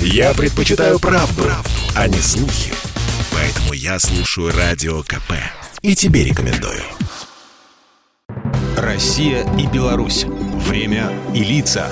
Я предпочитаю правду, правду, а не слухи. Поэтому я слушаю Радио КП. И тебе рекомендую. Россия и Беларусь. Время и лица.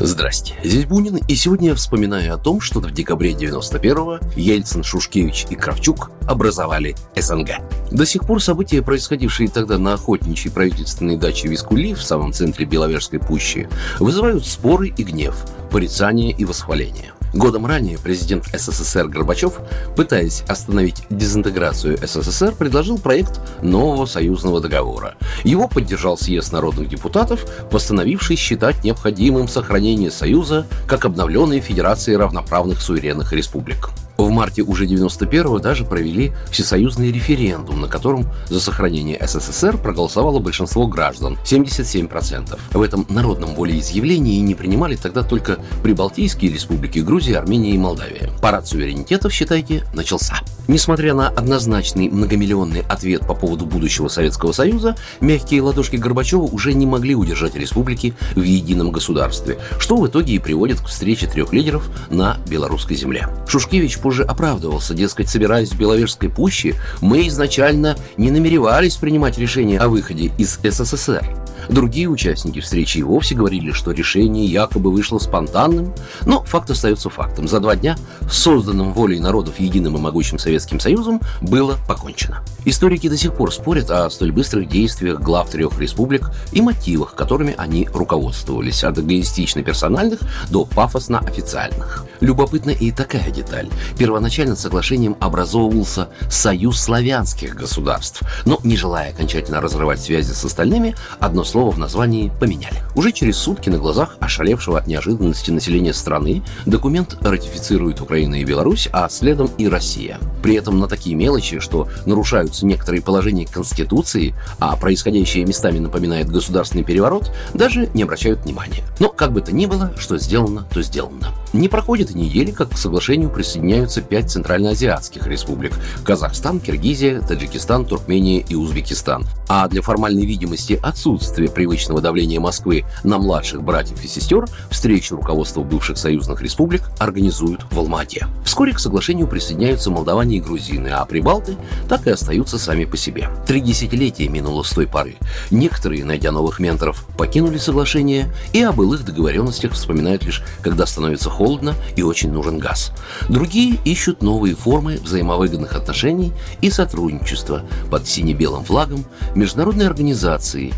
Здрасте, здесь Бунин, и сегодня я вспоминаю о том, что в декабре 91-го Ельцин, Шушкевич и Кравчук образовали СНГ. До сих пор события, происходившие тогда на охотничьей правительственной даче Вискули в самом центре Беловежской пущи, вызывают споры и гнев, порицание и восхваление. Годом ранее президент СССР Горбачев, пытаясь остановить дезинтеграцию СССР, предложил проект нового союзного договора. Его поддержал съезд народных депутатов, постановивший считать необходимым сохранение Союза как обновленной Федерации равноправных суверенных республик. В марте уже 91-го даже провели всесоюзный референдум, на котором за сохранение СССР проголосовало большинство граждан – 77%. В этом народном волеизъявлении не принимали тогда только Прибалтийские республики Грузия, Армения и Молдавия. Парад суверенитетов, считайте, начался. Несмотря на однозначный многомиллионный ответ по поводу будущего Советского Союза, мягкие ладошки Горбачева уже не могли удержать республики в едином государстве, что в итоге и приводит к встрече трех лидеров на белорусской земле. Шушкевич позже оправдывался, дескать, собираясь в Беловежской пуще, мы изначально не намеревались принимать решение о выходе из СССР. Другие участники встречи и вовсе говорили, что решение якобы вышло спонтанным, но факт остается фактом. За два дня созданным волей народов единым и могучим Советским Союзом было покончено. Историки до сих пор спорят о столь быстрых действиях глав трех республик и мотивах, которыми они руководствовались, от эгоистично-персональных до пафосно-официальных. Любопытна и такая деталь. Первоначально соглашением образовывался Союз славянских государств, но, не желая окончательно разрывать связи с остальными, одно слово в названии поменяли. Уже через сутки на глазах ошалевшего от неожиданности населения страны документ ратифицирует Украина и Беларусь, а следом и Россия. При этом на такие мелочи, что нарушаются некоторые положения Конституции, а происходящее местами напоминает государственный переворот, даже не обращают внимания. Но как бы то ни было, что сделано, то сделано. Не проходит и недели, как к соглашению присоединяются пять центральноазиатских республик – Казахстан, Киргизия, Таджикистан, Туркмения и Узбекистан. А для формальной видимости отсутствия привычного давления Москвы на младших братьев и сестер встречу руководства бывших союзных республик организуют в Алмате. Вскоре к соглашению присоединяются молдаване и грузины, а прибалты так и остаются сами по себе. Три десятилетия минуло с той поры. Некоторые, найдя новых менторов, покинули соглашение и о былых договоренностях вспоминают лишь, когда становится холодно и очень нужен газ. Другие ищут новые формы взаимовыгодных отношений и сотрудничества под сине-белым флагом международной организации,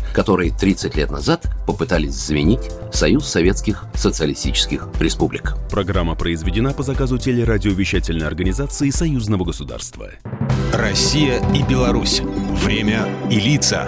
которые 30 лет назад попытались заменить Союз Советских Социалистических Республик. Программа произведена по заказу телерадиовещательной организации Союзного государства. Россия и Беларусь. Время и лица.